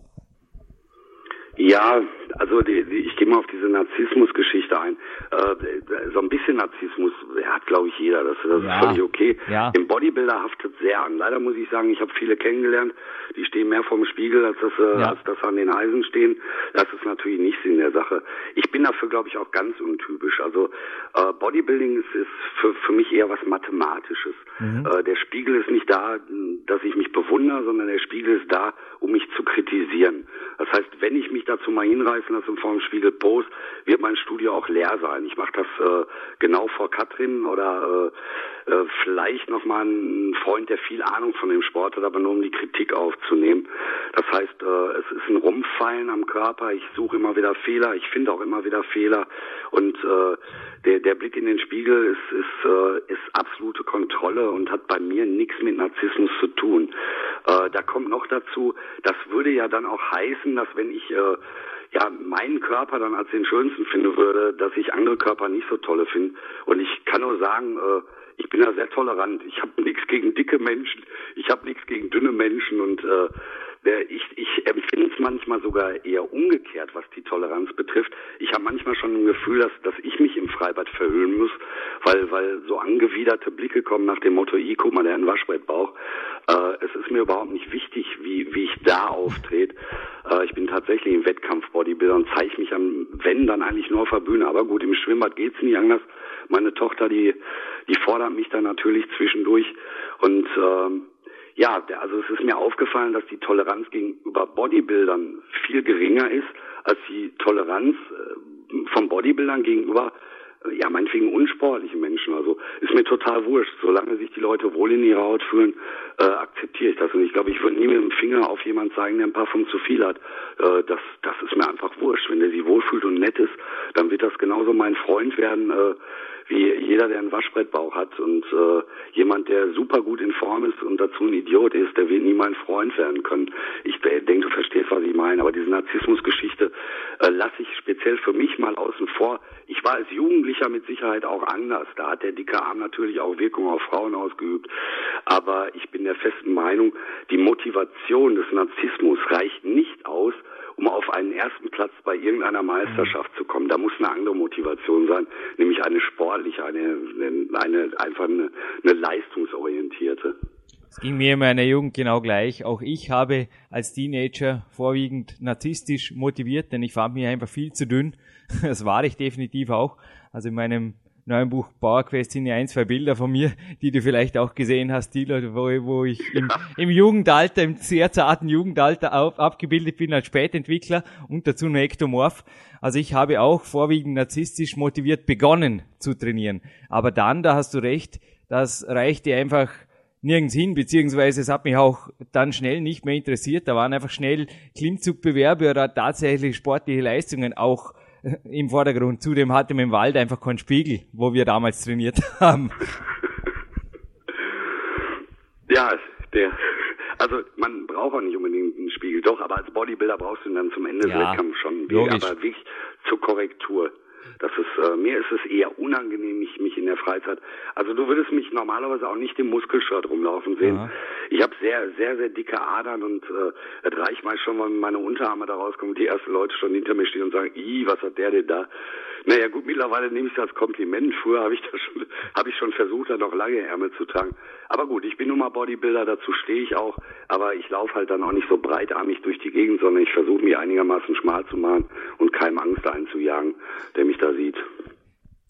Ja, also die, die, ich gehe mal auf diese Narzissmus-Geschichte ein. Äh, so ein bisschen Narzissmus hat, glaube ich, jeder. Das, das ja. ist völlig okay. Ja. Im Bodybuilder haftet sehr an. Leider muss ich sagen, ich habe viele kennengelernt, die stehen mehr vorm Spiegel, als das, äh, ja. als das an den Eisen stehen. Das ist natürlich nicht Sinn der Sache. Ich bin dafür, glaube ich, auch ganz untypisch. Also äh, Bodybuilding ist, ist für, für mich eher was Mathematisches. Mhm. Äh, der Spiegel ist nicht da, dass ich mich bewundere, sondern der Spiegel ist da, um mich zu kritisieren. Das heißt, wenn ich mich dazu mal hinreißen lasse vor dem Spiegel Post, wird mein Studio auch leer sein. Ich mache das äh, genau vor Katrin oder äh, äh, vielleicht nochmal ein Freund, der viel Ahnung von dem Sport hat, aber nur um die Kritik aufzunehmen. Das heißt, äh, es ist ein Rumfallen am Körper. Ich suche immer wieder Fehler. Ich finde auch immer wieder Fehler. Und äh, der, der Blick in den Spiegel ist, ist, äh, ist absolute Kontrolle und hat bei mir nichts mit Narzissmus zu tun. Äh, da kommt noch dazu, das würde ja dann auch heißen, dass wenn ich äh, ja meinen Körper dann als den schönsten finden würde, dass ich andere Körper nicht so tolle finde. Und ich kann nur sagen, äh, ich bin da sehr tolerant. Ich habe nichts gegen dicke Menschen, ich habe nichts gegen dünne Menschen und äh, ich, ich empfinde es manchmal sogar eher umgekehrt, was die Toleranz betrifft. Ich habe manchmal schon ein Gefühl, dass, dass ich mich im Freibad verhüllen muss, weil, weil so angewiderte Blicke kommen nach dem Motto, i, guck mal, der hat einen Waschbrettbauch. Äh, es ist mir überhaupt nicht wichtig, wie, wie ich da auftrete. Äh, ich bin tatsächlich im Wettkampf-Bodybuilder und zeige mich am, wenn, dann eigentlich nur auf der Bühne. Aber gut, im Schwimmbad geht's nicht anders. Meine Tochter, die, die fordert mich dann natürlich zwischendurch und ähm, ja, also es ist mir aufgefallen, dass die Toleranz gegenüber Bodybuildern viel geringer ist als die Toleranz äh, von Bodybuildern gegenüber ja, meinetwegen unsportlichen Menschen. Also ist mir total wurscht. Solange sich die Leute wohl in ihrer Haut fühlen, äh, akzeptiere ich das. Und ich glaube, ich würde nie mit dem Finger auf jemanden zeigen, der ein Parfum zu viel hat. Äh, das, das ist mir einfach wurscht. Wenn der sich wohlfühlt und nett ist, dann wird das genauso mein Freund werden. Äh, wie jeder, der einen Waschbrettbauch hat und äh, jemand, der super gut in Form ist und dazu ein Idiot ist, der wird nie mein Freund werden können. Ich denke, du verstehst, was ich meine, aber diese Narzissmusgeschichte äh, lasse ich speziell für mich mal außen vor. Ich war als Jugendlicher mit Sicherheit auch anders. Da hat der dicke Arm natürlich auch Wirkung auf Frauen ausgeübt. Aber ich bin der festen Meinung, die Motivation des Narzissmus reicht nicht aus, um auf einen ersten Platz bei irgendeiner Meisterschaft zu kommen. Da muss eine andere Motivation sein, nämlich eine sportliche, eine, eine einfach eine, eine leistungsorientierte. Es ging mir in meiner Jugend genau gleich. Auch ich habe als Teenager vorwiegend narzisstisch motiviert, denn ich fand mich einfach viel zu dünn. Das war ich definitiv auch. Also in meinem neuen Buch PowerQuest sind ja ein, zwei Bilder von mir, die du vielleicht auch gesehen hast, die wo, wo ich im, im Jugendalter, im sehr zarten Jugendalter auf, abgebildet bin als Spätentwickler und dazu nur Ektomorph. Also ich habe auch vorwiegend narzisstisch motiviert begonnen zu trainieren. Aber dann, da hast du recht, das reichte einfach nirgends hin, beziehungsweise es hat mich auch dann schnell nicht mehr interessiert. Da waren einfach schnell Klimmzugbewerbe oder tatsächlich sportliche Leistungen auch im Vordergrund. Zudem hatte man im Wald einfach keinen Spiegel, wo wir damals trainiert haben. Ja, der, Also man braucht auch nicht unbedingt einen Spiegel, doch, aber als Bodybuilder brauchst du ihn dann zum Ende des Ja, Wettkampfs schon. logisch. Aber wirklich zur Korrektur. Das ist, äh, mir ist es eher unangenehm, mich, mich in der Freizeit. Also du würdest mich normalerweise auch nicht im Muskelshirt rumlaufen sehen. Ja. Ich habe sehr, sehr, sehr dicke Adern und äh, es reicht meist schon, wenn meine Unterarme da rauskommen und die ersten Leute schon hinter mir stehen und sagen, ih, was hat der denn da? Naja gut, mittlerweile nehme ich das als Kompliment. Früher habe ich das schon, habe ich schon versucht, da noch lange Ärmel zu tragen. Aber gut, ich bin nun mal Bodybuilder, dazu stehe ich auch. Aber ich laufe halt dann auch nicht so breitarmig durch die Gegend, sondern ich versuche mich einigermaßen schmal zu machen und keinem Angst einzujagen, der mich da sieht.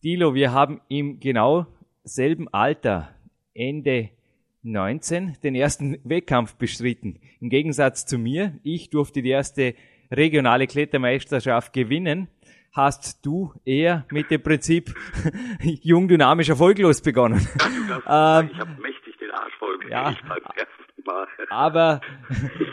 Dilo, wir haben im genau selben Alter, Ende 19, den ersten Wettkampf bestritten. Im Gegensatz zu mir, ich durfte die erste regionale Klettermeisterschaft gewinnen. Hast du eher mit dem Prinzip jung, dynamisch, erfolglos begonnen? Ähm, ich habe mächtig den Arsch voll ja. Aber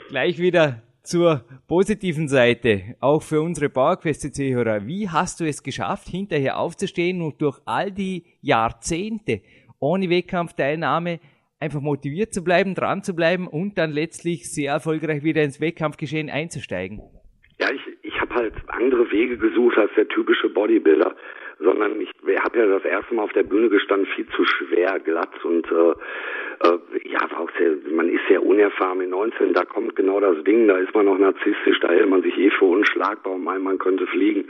gleich wieder zur positiven Seite, auch für unsere PowerQuest-CC-Hörer. Wie hast du es geschafft, hinterher aufzustehen und durch all die Jahrzehnte ohne Wettkampfteilnahme einfach motiviert zu bleiben, dran zu bleiben und dann letztlich sehr erfolgreich wieder ins Wettkampfgeschehen einzusteigen? Ja, ich, ich habe halt andere Wege gesucht als der typische Bodybuilder, sondern ich habe ja das erste Mal auf der Bühne gestanden, viel zu schwer, glatt und äh, äh, ja, auch sehr, man ist sehr unerfahren mit 19, da kommt genau das Ding, da ist man noch narzisstisch, da hält man sich eh für unschlagbar und meint, man könnte fliegen.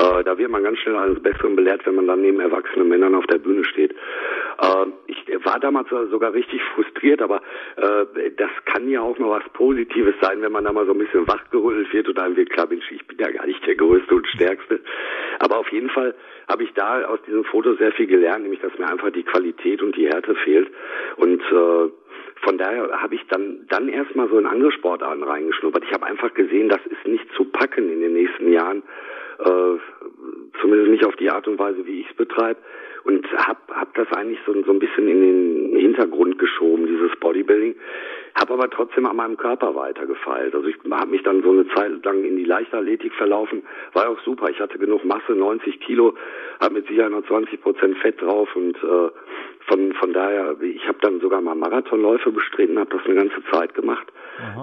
Äh, da wird man ganz schnell eines Besseren belehrt, wenn man dann neben erwachsenen Männern auf der Bühne steht. Äh, war damals sogar richtig frustriert, aber äh, das kann ja auch mal was Positives sein, wenn man da mal so ein bisschen wachgerüttelt wird und einem wird klar, Mensch, ich bin ja gar nicht der Größte und Stärkste. Aber auf jeden Fall habe ich da aus diesem Foto sehr viel gelernt, nämlich dass mir einfach die Qualität und die Härte fehlt. Und äh, von daher habe ich dann dann erstmal so in andere Sportarten reingeschnuppert. Ich habe einfach gesehen, das ist nicht zu packen in den nächsten Jahren, äh, zumindest nicht auf die Art und Weise, wie ich es betreibe. Und habe hab das eigentlich so, so ein bisschen in den Hintergrund geschoben, dieses Bodybuilding. Habe aber trotzdem an meinem Körper weitergefeilt. Also ich habe mich dann so eine Zeit lang in die Leichtathletik verlaufen. War auch super. Ich hatte genug Masse, 90 Kilo, habe mit Sicherheit noch 20 Prozent Fett drauf und äh, von von daher, ich habe dann sogar mal Marathonläufe bestritten, habe das eine ganze Zeit gemacht.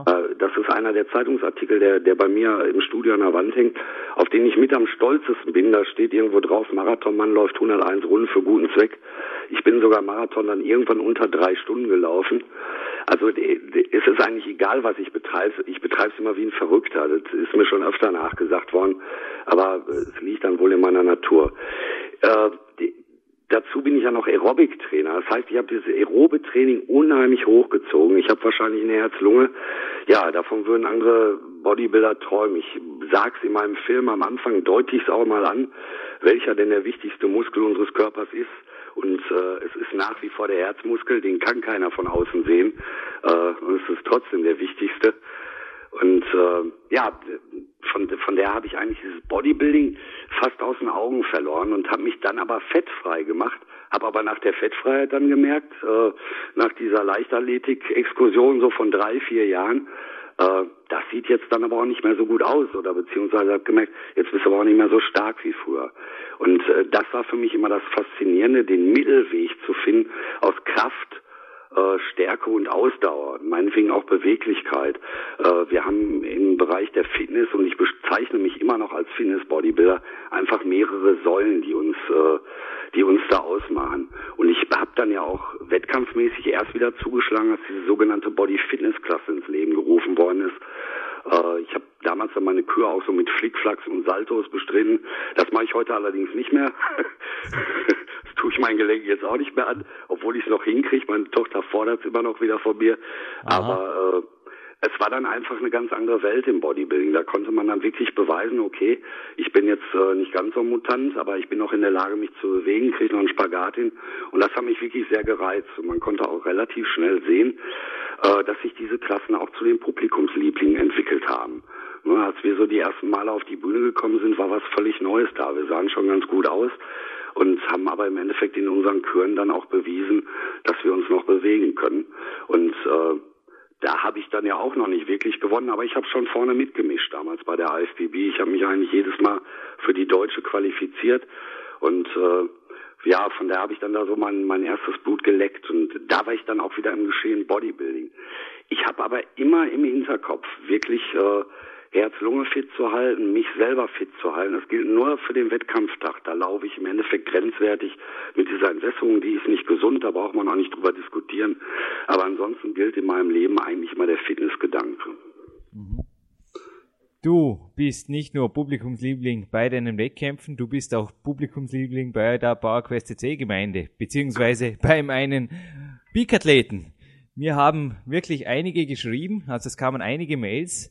Äh, das ist einer der Zeitungsartikel, der der bei mir im Studio an der Wand hängt, auf den ich mit am stolzesten bin. Da steht irgendwo drauf: Marathonmann läuft 101 Runden für guten Zweck. Ich bin sogar Marathon dann irgendwann unter drei Stunden gelaufen. Also es ist eigentlich egal, was ich betreibe. Ich betreibe es immer wie ein Verrückter. Das ist mir schon öfter nachgesagt worden. Aber es liegt dann wohl in meiner Natur. Äh, dazu bin ich ja noch Aerobic-Trainer. Das heißt, ich habe dieses aerobe Training unheimlich hochgezogen. Ich habe wahrscheinlich eine Herz-Lunge. Ja, davon würden andere Bodybuilder träumen. Ich sag's in meinem Film am Anfang, deute ich auch mal an, welcher denn der wichtigste Muskel unseres Körpers ist. Und äh, es ist nach wie vor der Herzmuskel, den kann keiner von außen sehen. Äh, und es ist trotzdem der wichtigste. Und äh, ja, von, von der habe ich eigentlich dieses Bodybuilding fast aus den Augen verloren und habe mich dann aber fettfrei gemacht. Habe aber nach der Fettfreiheit dann gemerkt, äh, nach dieser Leichtathletik-Exkursion so von drei, vier Jahren, äh, das sieht jetzt dann aber auch nicht mehr so gut aus oder beziehungsweise habe gemerkt, jetzt bist du aber auch nicht mehr so stark wie früher. Und äh, das war für mich immer das Faszinierende, den Mittelweg zu finden aus Kraft, äh, Stärke und Ausdauer, meinetwegen auch Beweglichkeit. Äh, wir haben im Bereich der Fitness und ich bezeichne mich immer noch als Fitness-Bodybuilder einfach mehrere Säulen, die uns, äh, die uns da ausmachen. Und ich habe dann ja auch wettkampfmäßig erst wieder zugeschlagen, als diese sogenannte Body-Fitness-Klasse ins Leben gerufen worden ist. Äh, ich habe damals dann meine Kür auch so mit Flickflacks und Saltos bestritten. Das mache ich heute allerdings nicht mehr. das tue ich mein Gelenk jetzt auch nicht mehr an, obwohl ich es noch hinkriege. Meine Tochter fordert es immer noch wieder von mir. Aha. Aber äh, es war dann einfach eine ganz andere Welt im Bodybuilding. Da konnte man dann wirklich beweisen, okay, ich bin jetzt äh, nicht ganz so Mutant, aber ich bin noch in der Lage, mich zu bewegen, kriege noch einen Spagat hin. Und das hat mich wirklich sehr gereizt. Und man konnte auch relativ schnell sehen, äh, dass sich diese Klassen auch zu den Publikumslieblingen entwickelt haben. Ne, als wir so die ersten Male auf die Bühne gekommen sind, war was völlig Neues da. Wir sahen schon ganz gut aus und haben aber im Endeffekt in unseren Küren dann auch bewiesen, dass wir uns noch bewegen können. Und äh, da habe ich dann ja auch noch nicht wirklich gewonnen, aber ich habe schon vorne mitgemischt damals bei der IFBB. Ich habe mich eigentlich jedes Mal für die Deutsche qualifiziert und äh, ja, von daher habe ich dann da so mein, mein erstes Blut geleckt und da war ich dann auch wieder im Geschehen Bodybuilding. Ich habe aber immer im Hinterkopf wirklich äh, Herz-Lunge fit zu halten, mich selber fit zu halten. Das gilt nur für den Wettkampftag. Da laufe ich im Endeffekt grenzwertig mit dieser Entwässerung, die ist nicht gesund, da braucht man auch nicht drüber diskutieren. Aber ansonsten gilt in meinem Leben eigentlich immer der Fitnessgedanke. Mhm. Du bist nicht nur Publikumsliebling bei deinen Wettkämpfen, du bist auch Publikumsliebling bei der PowerQuest CC Gemeinde, beziehungsweise bei meinen Peak-Athleten. Mir haben wirklich einige geschrieben, also es kamen einige Mails,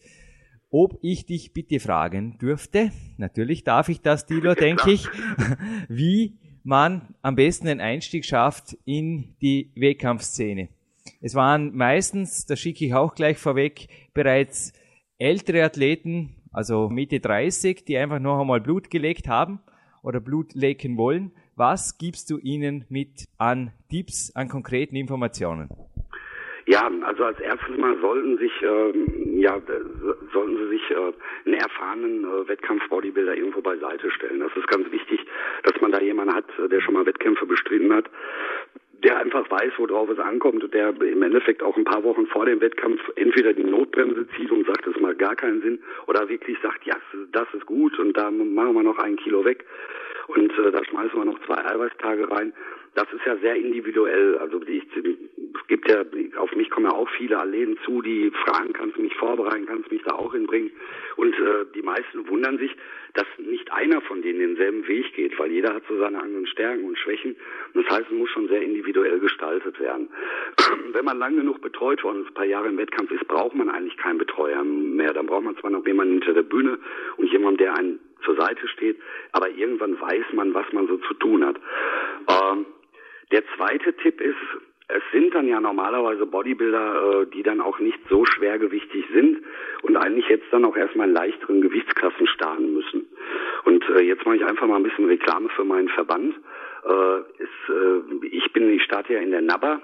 ob ich dich bitte fragen dürfte, natürlich darf ich das, Dilo, denke ich, wie man am besten einen Einstieg schafft in die Wettkampfszene. Es waren meistens, das schicke ich auch gleich vorweg, bereits ältere Athleten, also Mitte 30, die einfach noch einmal Blut gelegt haben oder Blut legen wollen. Was gibst du ihnen mit an Tipps, an konkreten Informationen? Ja, also als erstes mal sollten sich ähm, ja sollten sie sich äh, einen erfahrenen äh, Wettkampf-Bodybuilder irgendwo beiseite stellen. Das ist ganz wichtig, dass man da jemanden hat, äh, der schon mal Wettkämpfe bestritten hat, der einfach weiß, worauf es ankommt und der im Endeffekt auch ein paar Wochen vor dem Wettkampf entweder die Notbremse zieht und sagt, das macht gar keinen Sinn, oder wirklich sagt, ja, das ist gut und da machen wir noch ein Kilo weg und äh, da schmeißen wir noch zwei Eiweißtage rein. Das ist ja sehr individuell. Also ich, es gibt ja, auf mich kommen ja auch viele Athleten zu, die fragen, kannst du mich vorbereiten, kannst du mich da auch hinbringen? Und äh, die meisten wundern sich, dass nicht einer von denen denselben Weg geht, weil jeder hat so seine eigenen Stärken und Schwächen. Das heißt, es muss schon sehr individuell gestaltet werden. Wenn man lang genug betreut worden ein paar Jahre im Wettkampf ist, braucht man eigentlich keinen Betreuer mehr. Dann braucht man zwar noch jemanden hinter der Bühne und jemanden, der einen zur Seite steht, aber irgendwann weiß man, was man so zu tun hat. Ähm, der zweite Tipp ist, es sind dann ja normalerweise Bodybuilder, äh, die dann auch nicht so schwergewichtig sind und eigentlich jetzt dann auch erstmal in leichteren Gewichtsklassen starten müssen. Und äh, jetzt mache ich einfach mal ein bisschen Reklame für meinen Verband. Äh, ist, ich bin, ich starte ja in der NABBA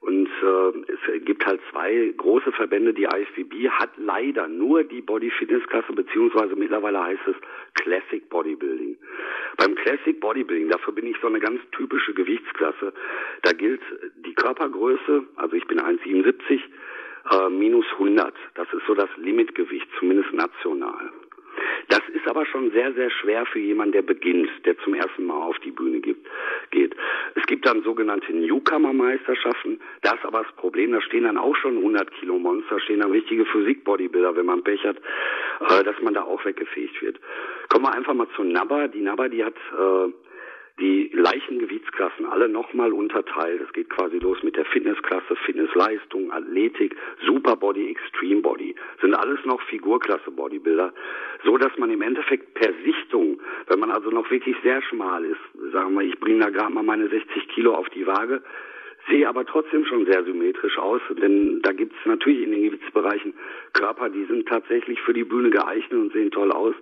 und äh, es gibt halt zwei große Verbände. Die IFBB hat leider nur die Body Fitness Klasse, beziehungsweise mittlerweile heißt es Classic Bodybuilding. Beim Classic Bodybuilding, dafür bin ich so eine ganz typische Gewichtsklasse. Da gilt die Körpergröße, also ich bin 1,77, äh, minus 100. Das ist so das Limitgewicht, zumindest national. Das ist aber schon sehr, sehr schwer für jemanden, der beginnt, der zum ersten Mal auf die Bühne gibt, geht. Es gibt dann sogenannte Newcomer-Meisterschaften. Da ist aber das Problem, da stehen dann auch schon 100 Kilo Monster, stehen dann richtige Physik-Bodybuilder, wenn man Pech hat, äh, dass man da auch weggefegt wird. Kommen wir einfach mal zu NABBA. Die NABBA, die hat äh, die Leichengewichtsklassen alle nochmal unterteilt. Es geht quasi los mit der Fitnessklasse, Fitnessleistung, Athletik, Superbody, Extreme Body. Sind alles noch Figurklasse Bodybuilder. So dass man im Endeffekt per Sichtung, wenn man also noch wirklich sehr schmal ist, sagen wir, ich bringe da gerade mal meine 60 Kilo auf die Waage, sehe aber trotzdem schon sehr symmetrisch aus, denn da gibt es natürlich in den Gewichtsbereichen Körper, die sind tatsächlich für die Bühne geeignet und sehen toll aus.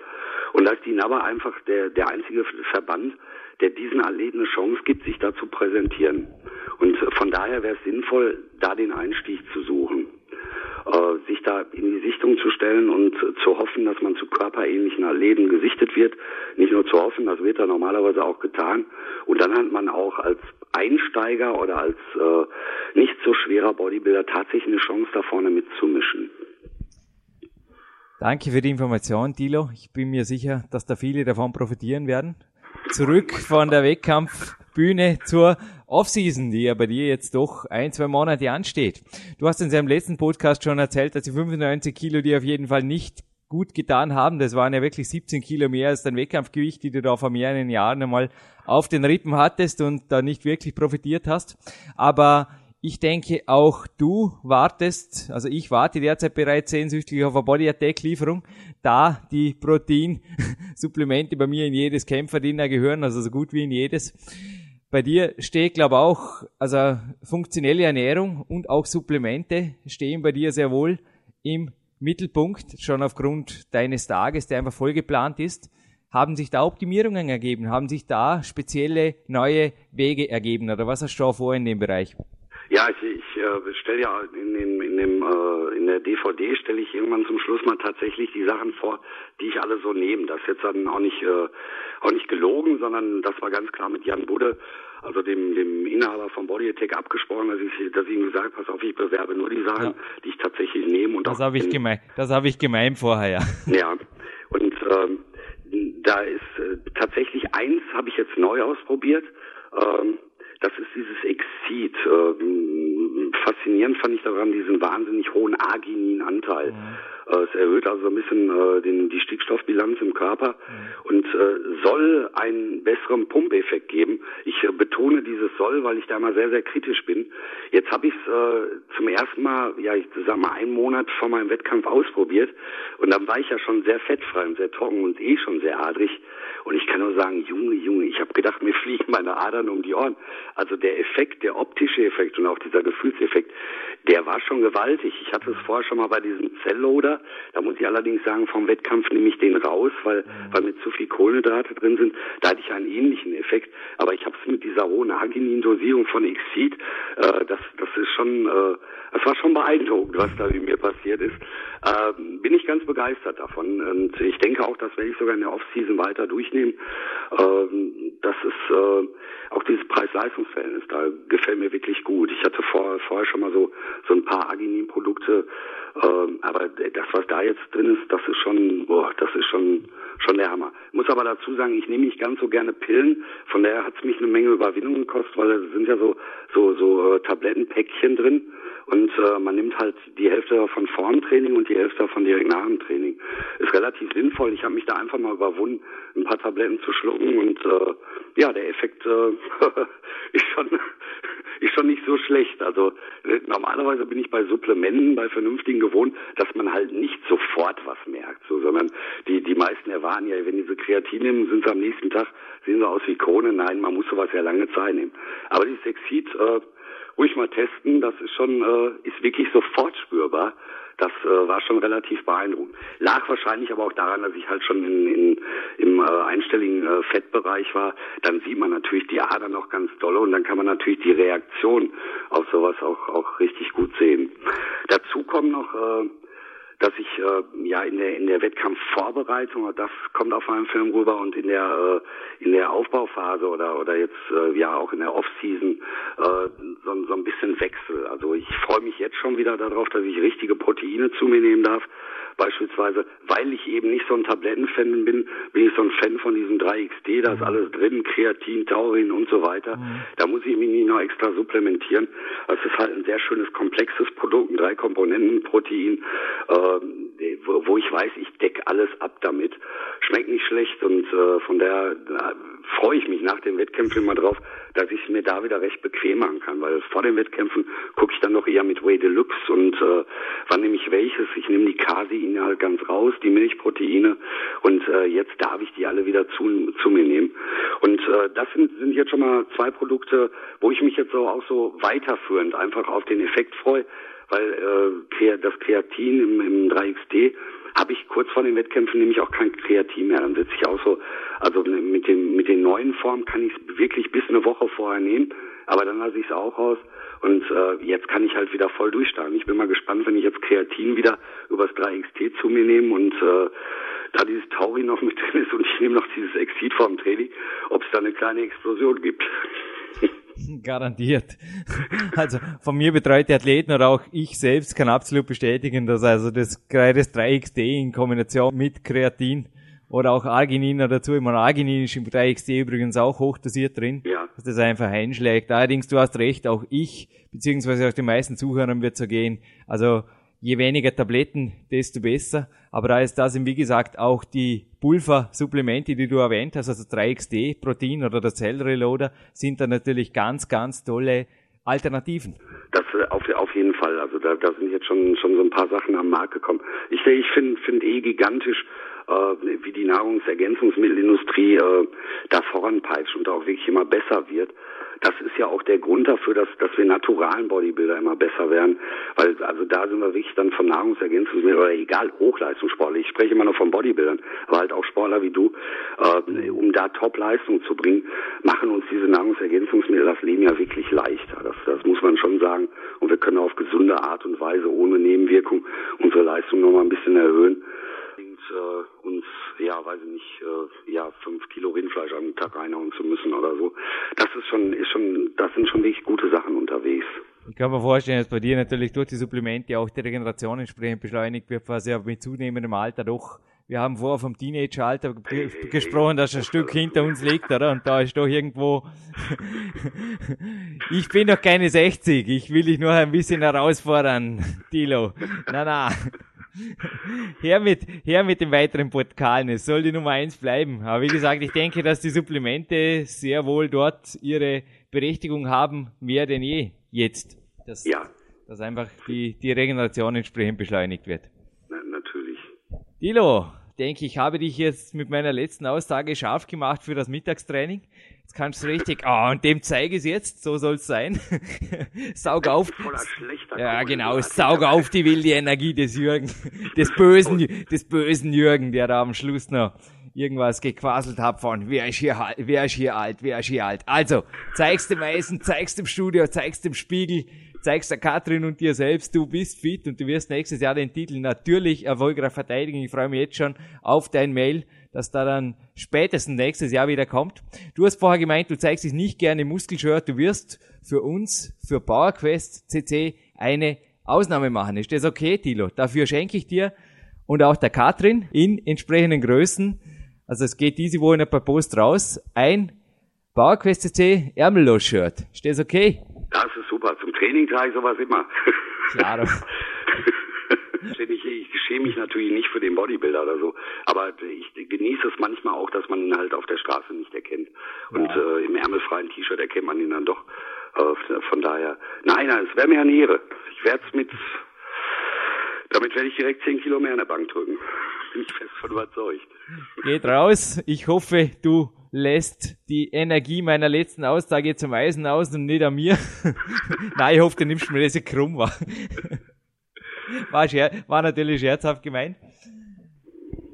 Und da ist die NABA einfach der, der einzige Verband, der diesen Athleten eine Chance gibt, sich da zu präsentieren. Und von daher wäre es sinnvoll, da den Einstieg zu suchen. Äh, sich da in die Sichtung zu stellen und zu hoffen, dass man zu körperähnlichen Athleten gesichtet wird. Nicht nur zu hoffen, das wird da normalerweise auch getan. Und dann hat man auch als Einsteiger oder als äh, nicht so schwerer Bodybuilder tatsächlich eine Chance, da vorne mitzumischen. Danke für die Information, Dilo. Ich bin mir sicher, dass da viele davon profitieren werden zurück von der Wettkampfbühne zur Offseason, die ja bei dir jetzt doch ein, zwei Monate ansteht. Du hast in seinem letzten Podcast schon erzählt, dass die 95 Kilo dir auf jeden Fall nicht gut getan haben. Das waren ja wirklich 17 Kilo mehr als dein Wettkampfgewicht, die du da vor mehreren Jahren einmal auf den Rippen hattest und da nicht wirklich profitiert hast. Aber ich denke, auch du wartest, also ich warte derzeit bereits sehnsüchtig auf eine Body Attack Lieferung, da die Proteinsupplemente bei mir in jedes Kämpferdiener gehören, also so gut wie in jedes. Bei dir steht, glaube ich, auch, also funktionelle Ernährung und auch Supplemente stehen bei dir sehr wohl im Mittelpunkt, schon aufgrund deines Tages, der einfach voll geplant ist. Haben sich da Optimierungen ergeben? Haben sich da spezielle neue Wege ergeben? Oder was hast du vor in dem Bereich? Ja, ich, ich äh, stelle ja in, dem, in, dem, äh, in der DVD stelle ich irgendwann zum Schluss mal tatsächlich die Sachen vor, die ich alle so nehme. Das ist jetzt dann auch nicht äh, auch nicht gelogen, sondern das war ganz klar mit Jan Budde, also dem, dem Inhaber von Body Attack abgesprochen, dass ich, dass ich ihm gesagt, pass auf, ich bewerbe nur die Sachen, ja. die ich tatsächlich nehme und das habe ich gemein, das habe ich gemein vorher, ja. Ja, und ähm, da ist äh, tatsächlich eins habe ich jetzt neu ausprobiert. Ähm, das ist dieses Exit. Ähm, faszinierend fand ich daran diesen wahnsinnig hohen Arginin-Anteil. Mhm. Äh, es erhöht also ein bisschen äh, den, die Stickstoffbilanz im Körper und äh, soll einen besseren Pumpeffekt geben. Ich äh, betone dieses soll, weil ich da mal sehr, sehr kritisch bin. Jetzt habe ich es äh, zum ersten Mal, ja, ich sag mal, einen Monat vor meinem Wettkampf ausprobiert und dann war ich ja schon sehr fettfrei und sehr trocken und eh schon sehr adrig. Und ich kann nur sagen, Junge, Junge, ich habe gedacht, mir fliegen meine Adern um die Ohren. Also der Effekt, der optische Effekt und auch dieser Gefühlseffekt, der war schon gewaltig. Ich hatte es vorher schon mal bei diesem Zellloader. Da muss ich allerdings sagen, vom Wettkampf nehme ich den raus, weil, weil mit zu viel Kohlenhydrate drin sind. Da hatte ich einen ähnlichen Effekt. Aber ich habe es mit dieser hohen Arginin-Dosierung von Exceed, äh, das, das ist schon, äh, das war schon beeindruckend, was da mit mir passiert ist. Äh, bin ich ganz begeistert davon. Und ich denke auch, das werde ich sogar in der Off-Season weiter durchnehmen. Äh, das ist äh, auch dieses Preis-Leistungs-Verhältnis, da gefällt mir wirklich gut. Ich hatte vor, vorher schon mal so, so ein paar Arginin-Produkte, ähm, aber das, was da jetzt drin ist, das ist schon, boah, das ist schon, schon der Hammer. Ich muss aber dazu sagen, ich nehme nicht ganz so gerne Pillen, von daher hat es mich eine Menge Überwindung gekostet, weil da sind ja so, so, so äh, Tablettenpäckchen drin und äh, man nimmt halt die Hälfte davon vor dem Training und die Hälfte davon direkt nach dem Training. Ist relativ sinnvoll. Ich habe mich da einfach mal überwunden, ein paar Tabletten zu schlucken und äh, ja, der Effekt äh, ist schon ist schon nicht so schlecht. Also äh, normalerweise bin ich bei Supplementen, bei vernünftigen gewohnt, dass man halt nicht sofort was merkt, so, sondern die die meisten erwarten ja, wenn diese Kreatin nehmen, sind sie am nächsten Tag sehen sie aus wie Krone. Nein, man muss sowas ja lange Zeit nehmen. Aber dieses Exit äh, ruhig mal testen. Das ist schon, äh, ist wirklich sofort spürbar. Das äh, war schon relativ beeindruckend. Lag wahrscheinlich aber auch daran, dass ich halt schon in, in, im äh, einstelligen äh, Fettbereich war. Dann sieht man natürlich die Adern noch ganz dolle und dann kann man natürlich die Reaktion auf sowas auch, auch richtig gut sehen. Dazu kommen noch äh, dass ich äh, ja in der in der Wettkampfvorbereitung, das kommt auf meinem Film rüber und in der äh, in der Aufbauphase oder oder jetzt äh, ja auch in der Offseason äh, so, so ein bisschen Wechsel. Also ich freue mich jetzt schon wieder darauf, dass ich richtige Proteine zu mir nehmen darf. Beispielsweise, weil ich eben nicht so ein Tablettenfan bin, bin ich so ein Fan von diesem 3XD, da ist alles drin, Kreatin, Taurin und so weiter. Mhm. Da muss ich mich nicht noch extra supplementieren. Also es ist halt ein sehr schönes, komplexes Produkt, ein drei Komponenten Protein, äh, wo, wo, ich weiß, ich decke alles ab damit. Schmeckt nicht schlecht und äh, von daher äh, freue ich mich nach dem Wettkämpfen immer drauf, dass ich es mir da wieder recht bequem machen kann, weil vor den Wettkämpfen gucke ich dann noch eher mit Way Deluxe und äh, wann nehme ich welches? Ich nehme die Caseine halt ganz raus, die Milchproteine und äh, jetzt darf ich die alle wieder zu, zu mir nehmen. Und äh, das sind, sind jetzt schon mal zwei Produkte, wo ich mich jetzt auch so weiterführend einfach auf den Effekt freue, weil äh, das Kreatin im, im 3XD habe ich kurz vor den Wettkämpfen nämlich auch kein Kreatin mehr. Dann sitze ich auch so, also mit den mit den neuen Formen kann ich es wirklich bis eine Woche vorher nehmen, aber dann lasse ich es auch raus und äh, jetzt kann ich halt wieder voll durchstarten. Ich bin mal gespannt, wenn ich jetzt Kreatin wieder übers 3XT zu mir nehme und äh, da dieses Taurin noch mit drin ist und ich nehme noch dieses Exit vorm Training, ob es da eine kleine Explosion gibt. Garantiert. Also von mir betreute Athleten oder auch ich selbst kann absolut bestätigen, dass also das das 3XD in Kombination mit Kreatin oder auch Arginin dazu, ich meine, Arginin ist im 3XD übrigens auch hochdosiert drin, ja. dass das einfach einschlägt. Allerdings, du hast recht, auch ich, beziehungsweise auch die meisten Zuhörern wird so gehen. Also je weniger Tabletten, desto besser. Aber da ist das, wie gesagt, auch die Pulver-Supplemente, die du erwähnt hast, also 3XD-Protein oder der Zellreloader, sind da natürlich ganz, ganz tolle Alternativen. Das äh, auf, auf jeden Fall. Also da, da sind jetzt schon schon so ein paar Sachen am Markt gekommen. Ich, ich finde finde eh gigantisch, äh, wie die Nahrungsergänzungsmittelindustrie äh, da voranpeitscht und auch wirklich immer besser wird das ist ja auch der Grund dafür, dass, dass wir naturalen Bodybuilder immer besser werden, weil also da sind wir wirklich dann von Nahrungsergänzungsmitteln oder egal Hochleistungssportler. Ich spreche immer nur von Bodybuildern, aber halt auch Sportler wie du, äh, um da Top-Leistung zu bringen, machen uns diese Nahrungsergänzungsmittel das Leben ja wirklich leichter. Das, das muss man schon sagen. Und wir können auf gesunde Art und Weise ohne Nebenwirkung unsere Leistung nochmal ein bisschen erhöhen äh, uns, ja, weiß ich nicht, äh, ja, fünf Kilo Rindfleisch am Tag reinhauen zu müssen oder so. Das ist schon, ist schon, das sind schon wirklich gute Sachen unterwegs. Ich kann mir vorstellen, dass bei dir natürlich durch die Supplemente auch die Regeneration entsprechend beschleunigt wird, was ja mit zunehmendem Alter doch wir haben vorher vom Teenageralter gesprochen, das ein Stück hinter uns liegt, oder? Und da ist doch irgendwo, ich bin doch keine 60, ich will dich nur ein bisschen herausfordern, Tilo. Na, na her mit, her mit den weiteren Portkalen. Es soll die Nummer eins bleiben. Aber wie gesagt, ich denke, dass die Supplemente sehr wohl dort ihre Berechtigung haben, mehr denn je jetzt. Dass, ja. dass einfach die, die Regeneration entsprechend beschleunigt wird. Na, natürlich. Dilo, denke ich, habe dich jetzt mit meiner letzten Aussage scharf gemacht für das Mittagstraining. Jetzt kannst du richtig, ah, oh, und dem zeige ich jetzt, so soll's sein. saug auf. Ja, genau, saug auf die wilde Energie des Jürgen, des bösen, des bösen Jürgen, der da am Schluss noch irgendwas gequasselt hat von, wer ist hier, wer ist hier alt, wer ist hier alt. Also, zeigst dem Eisen, zeigst dem Studio, zeigst dem Spiegel, zeigst der Katrin und dir selbst, du bist fit und du wirst nächstes Jahr den Titel natürlich erfolgreich verteidigen. Ich freue mich jetzt schon auf dein Mail, das da dann spätestens nächstes Jahr wieder kommt. Du hast vorher gemeint, du zeigst dich nicht gerne im Muskelshirt, du wirst für uns, für PowerQuest CC eine Ausnahme machen. Ist das okay, Tilo? Dafür schenke ich dir und auch der Katrin in entsprechenden Größen, also es geht diese Woche per Post raus, ein PowerQuest CC Ärmellos-Shirt. Ist das okay? Das ist super. Zum Training trage ich sowas immer. Klar. ich, ich schäme mich natürlich nicht für den Bodybuilder oder so, aber ich genieße es manchmal auch, dass man ihn halt auf der Straße nicht erkennt. Und ja. äh, im ärmelfreien T-Shirt erkennt man ihn dann doch. Äh, von daher, nein, nein, es wäre mir eine Ehre. Ich werde es mit, damit werde ich direkt 10 Kilo mehr in der Bank drücken. Bin ich fest von überzeugt. Geht raus. Ich hoffe, du lässt die Energie meiner letzten Aussage zum Eisen aus und nicht an mir. Nein, ich hoffe, du nimmst mir das krumm war. War, war natürlich scherzhaft gemeint.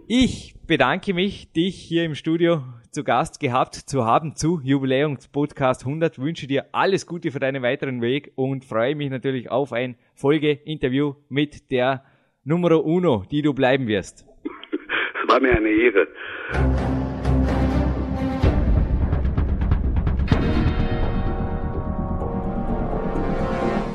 Ich bedanke mich, dich hier im Studio zu Gast gehabt zu haben zu Jubiläumspodcast 100. Wünsche dir alles Gute für deinen weiteren Weg und freue mich natürlich auf ein Folgeinterview mit der Numero Uno, die du bleiben wirst. Es war mir eine Ehre.